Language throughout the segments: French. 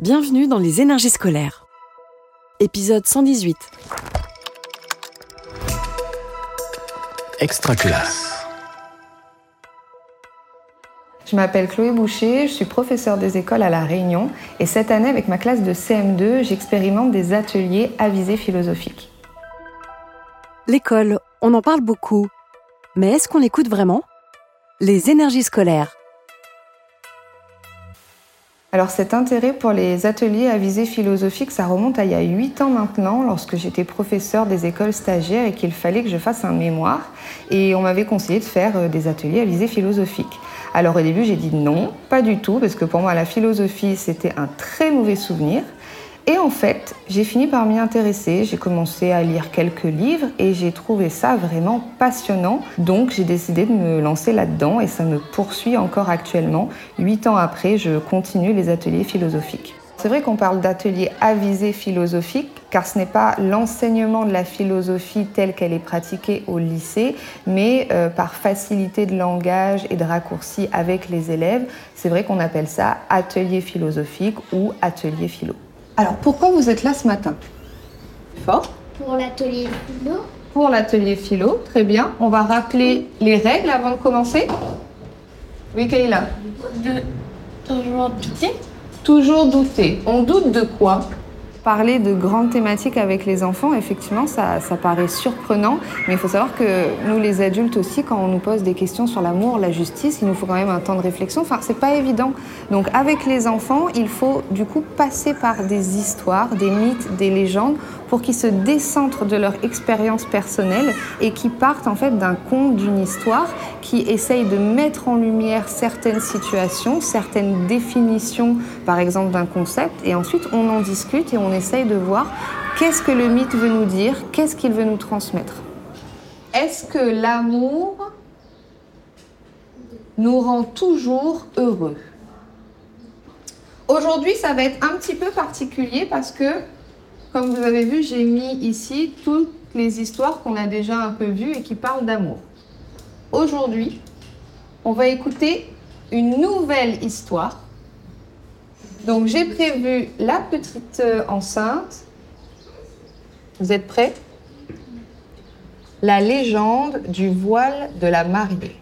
Bienvenue dans les énergies scolaires. Épisode 118. Extra classe. Je m'appelle Chloé Boucher, je suis professeure des écoles à La Réunion et cette année avec ma classe de CM2, j'expérimente des ateliers à visée philosophique. L'école, on en parle beaucoup. Mais est-ce qu'on l'écoute vraiment? Les énergies scolaires. Alors cet intérêt pour les ateliers à visée philosophique, ça remonte à il y a 8 ans maintenant, lorsque j'étais professeure des écoles stagiaires et qu'il fallait que je fasse un mémoire. Et on m'avait conseillé de faire euh, des ateliers à visée philosophique. Alors au début j'ai dit non, pas du tout, parce que pour moi la philosophie c'était un très mauvais souvenir. Et en fait, j'ai fini par m'y intéresser, j'ai commencé à lire quelques livres et j'ai trouvé ça vraiment passionnant. Donc j'ai décidé de me lancer là-dedans et ça me poursuit encore actuellement. Huit ans après, je continue les ateliers philosophiques. C'est vrai qu'on parle d'ateliers avisés philosophiques car ce n'est pas l'enseignement de la philosophie telle qu'elle est pratiquée au lycée, mais euh, par facilité de langage et de raccourci avec les élèves. C'est vrai qu'on appelle ça atelier philosophique ou atelier philo. Alors, pourquoi vous êtes là ce matin Fort Pour l'atelier philo. Pour l'atelier philo, très bien. On va rappeler les règles avant de commencer. Oui, Kayla De toujours douter. Toujours douter. On doute de quoi Parler de grandes thématiques avec les enfants, effectivement, ça, ça paraît surprenant, mais il faut savoir que nous, les adultes aussi, quand on nous pose des questions sur l'amour, la justice, il nous faut quand même un temps de réflexion. Enfin, c'est pas évident. Donc, avec les enfants, il faut du coup passer par des histoires, des mythes, des légendes pour qu'ils se décentrent de leur expérience personnelle et qui partent en fait d'un conte, d'une histoire qui essaye de mettre en lumière certaines situations, certaines définitions, par exemple, d'un concept, et ensuite on en discute et on essaye de voir qu'est-ce que le mythe veut nous dire, qu'est-ce qu'il veut nous transmettre. Est-ce que l'amour nous rend toujours heureux? Aujourd'hui, ça va être un petit peu particulier parce que comme vous avez vu, j'ai mis ici toutes les histoires qu'on a déjà un peu vues et qui parlent d'amour. Aujourd'hui, on va écouter une nouvelle histoire. Donc j'ai prévu la petite euh, enceinte. Vous êtes prêts? La légende du voile de la mariée.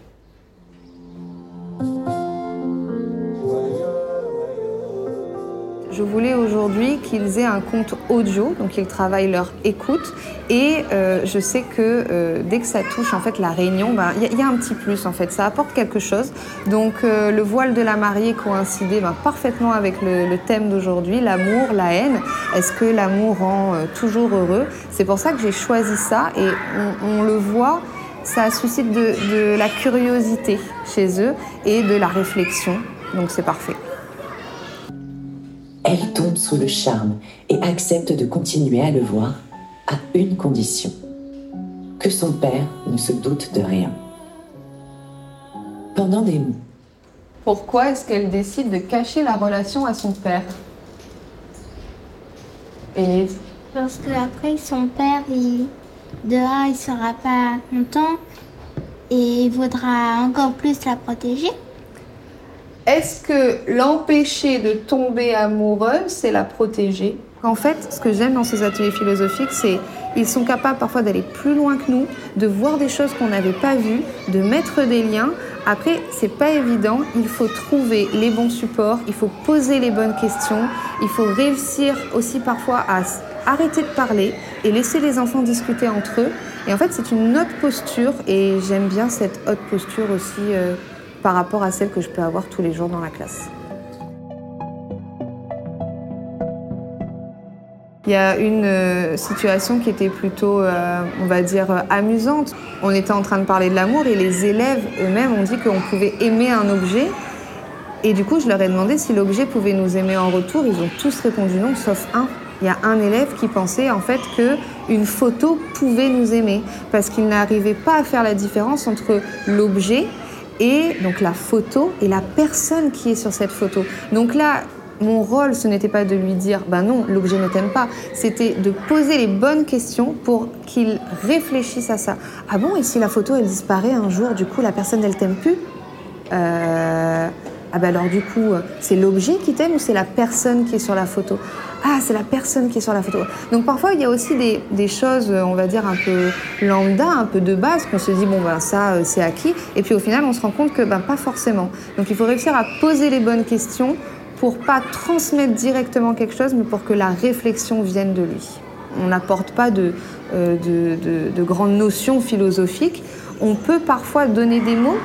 Je voulais aujourd'hui qu'ils aient un compte audio, donc ils travaillent leur écoute. Et euh, je sais que euh, dès que ça touche en fait la réunion, ben, il y, a un petit plus en fait, ça apporte quelque chose. Donc euh, le voile de la mariée coïncidait ben, parfaitement avec le, thème d'aujourd'hui, l'amour, la haine. Est-ce que l'amour rend toujours heureux? C'est pour ça que j'ai choisi ça et on, le voit ça suscite de, la curiosité chez eux et de la réflexion. Donc c'est parfait. Tombe sous le charme et accepte de continuer à le voir à une condition, que son père ne se doute de rien. Pendant des mois. Pourquoi est-ce qu'elle décide de cacher la relation à son père? Élise? Parce que après son père, il, dehors, il sera pas content et il voudra encore plus la protéger. Est-ce que l'empêcher de tomber amoureuse, c'est la protéger? En fait, ce que j'aime dans ces ateliers philosophiques, c'est ils sont capables parfois d'aller plus loin que nous, de voir des choses qu'on n'avait pas vues, de mettre des liens. Après, c'est pas évident. Il faut trouver les bons supports, il faut poser les bonnes questions, il faut réussir aussi parfois à arrêter de parler et laisser les enfants discuter entre eux. Et en fait, c'est une autre posture et j'aime bien cette haute posture aussi. Euh, par rapport à celle que je peux avoir tous les jours dans la classe. Il y a une euh, situation qui était plutôt, euh, on va dire, euh, amusante. On était en train de parler de l'amour et les élèves eux-mêmes ont dit qu'on pouvait aimer un objet. Et du coup, je leur ai demandé si l'objet pouvait nous aimer en retour. Ils ont tous répondu non, sauf un. Il y a un élève qui pensait en fait que une photo pouvait nous aimer parce qu'il n'arrivait pas à faire la différence entre l'objet et donc la photo et la personne qui est sur cette photo. Donc là, mon rôle, ce n'était pas de lui dire ben non, l'objet ne t'aime pas, c'était de poser les bonnes questions pour qu'il réfléchisse à ça. Ah bon, et si la photo elle disparaît un jour, du coup la personne elle t'aime plus? Euh... Ah ben alors du coup, c'est l'objet qui t'aime ou c'est la personne qui est sur la photo? Ah, c'est la personne qui est sur la photo. Donc parfois, il y a aussi des, choses, on va dire, un peu lambda, un peu de base, qu'on se dit, bon, ben ça, euh, c'est acquis. Et puis au final, on se rend compte que ben, pas forcément. Donc il faut réussir à poser les bonnes questions pour pas transmettre directement quelque chose, mais pour que la réflexion vienne de lui. On n'apporte pas euh, de grandes notions philosophiques. On peut parfois donner des mots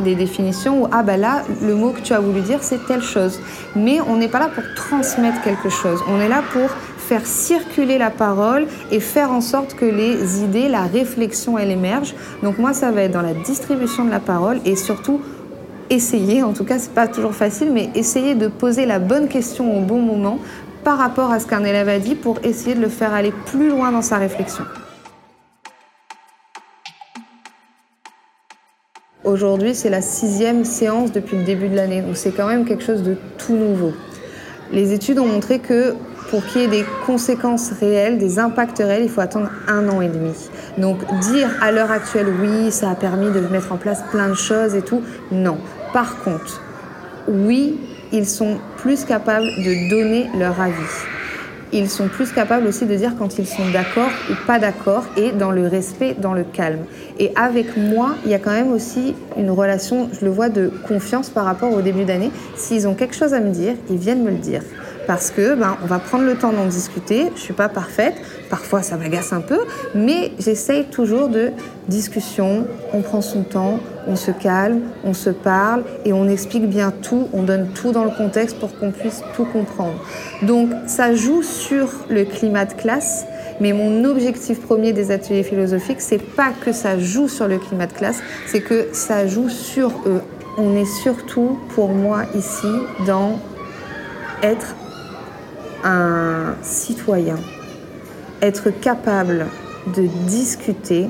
des définitions où, ah ben là, le mot que tu as voulu dire, c'est telle chose. Mais on n'est pas là pour transmettre quelque chose. On est là pour faire circuler la parole et faire en sorte que les idées, la réflexion, elle émerge. Donc moi, ça va être dans la distribution de la parole et surtout essayer, en tout cas, c'est pas toujours facile, mais essayer de poser la bonne question au bon moment par rapport à ce qu'un élève a dit pour essayer de le faire aller plus loin dans sa réflexion. Aujourd'hui, c'est la sixième séance depuis le début de l'année, donc c'est quand même quelque chose de tout nouveau. Les études ont montré que pour qu'il y ait des conséquences réelles, des impacts réels, il faut attendre un an et demi. Donc dire à l'heure actuelle, oui, ça a permis de mettre en place plein de choses et tout, non. Par contre, oui, ils sont plus capables de donner leur avis ils sont plus capables aussi de dire quand ils sont d'accord ou pas d'accord et dans le respect, dans le calme. Et avec moi, il y a quand même aussi une relation, je le vois, de confiance par rapport au début d'année. S'ils ont quelque chose à me dire, ils viennent me le dire parce que ben, on va prendre le temps d'en discuter. Je suis pas parfaite, parfois ça m'agace un peu, mais j'essaye toujours de discussion. On prend son temps, on se calme, on se parle et on explique bien tout. On donne tout dans le contexte pour qu'on puisse tout comprendre. Donc ça joue sur le climat de classe. Mais mon objectif premier des ateliers philosophiques, c'est pas que ça joue sur le climat de classe, c'est que ça joue sur eux. On est surtout, pour moi, ici, dans être un citoyen, être capable de discuter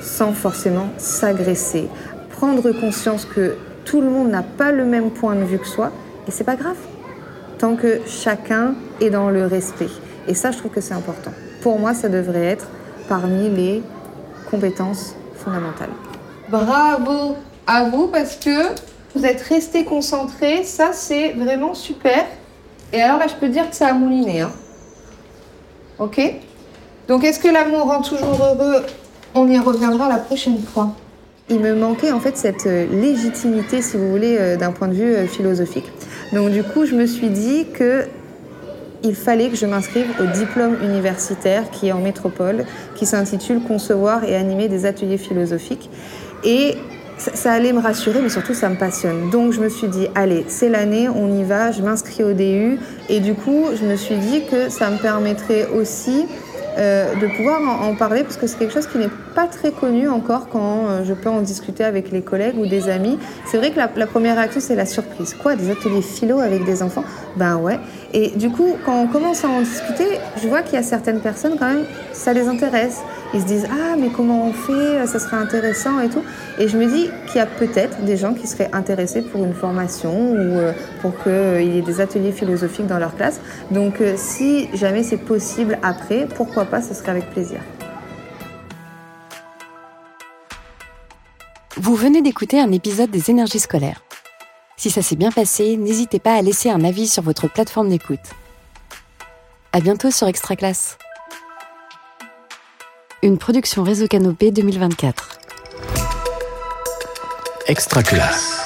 sans forcément s'agresser, prendre conscience que tout le monde n'a pas le même point de vue que soi, et c'est pas grave, tant que chacun est dans le respect. Et ça, je trouve que c'est important. Pour moi, ça devrait être parmi les compétences fondamentales. Bravo à vous parce que vous êtes resté concentré, ça c'est vraiment super. Et alors là, je peux dire que ça a mouliné. Hein. Ok Donc, est-ce que l'amour rend toujours heureux? On y reviendra la prochaine fois. Il me manquait en fait cette euh, légitimité, si vous voulez, euh, d'un point de vue euh, philosophique. Donc, du coup, je me suis dit que il fallait que je m'inscrive au diplôme universitaire qui est en métropole, qui s'intitule Concevoir et animer des ateliers philosophiques. Et ça, allait me rassurer, mais surtout ça me passionne. Donc je me suis dit, allez, c'est l'année, on y va, je m'inscris au DU. Et du coup, je me suis dit que ça me permettrait aussi euh, de pouvoir en, parler parce que c'est quelque chose qui n'est pas très connu encore quand euh, je peux en discuter avec les collègues ou des amis. C'est vrai que la, la première réaction c'est la surprise. Quoi, des ateliers philo avec des enfants? Ben ouais. Et du coup, quand on commence à en discuter, je vois qu'il y a certaines personnes quand même, ça les intéresse. Ils se disent ah mais comment on fait, ça serait intéressant et tout. Et je me dis qu'il y a peut-être des gens qui seraient intéressés pour une formation ou euh, pour qu'il y ait des ateliers philosophiques dans leur classe. Donc si jamais c'est possible après, pourquoi pas, ce serait avec plaisir. Vous venez d'écouter un épisode des énergies scolaires. Si ça s'est bien passé, n'hésitez pas à laisser un avis sur votre plateforme d'écoute. À bientôt sur Extra Classe. Une production Réseau Canopé 2024. Extra Classe.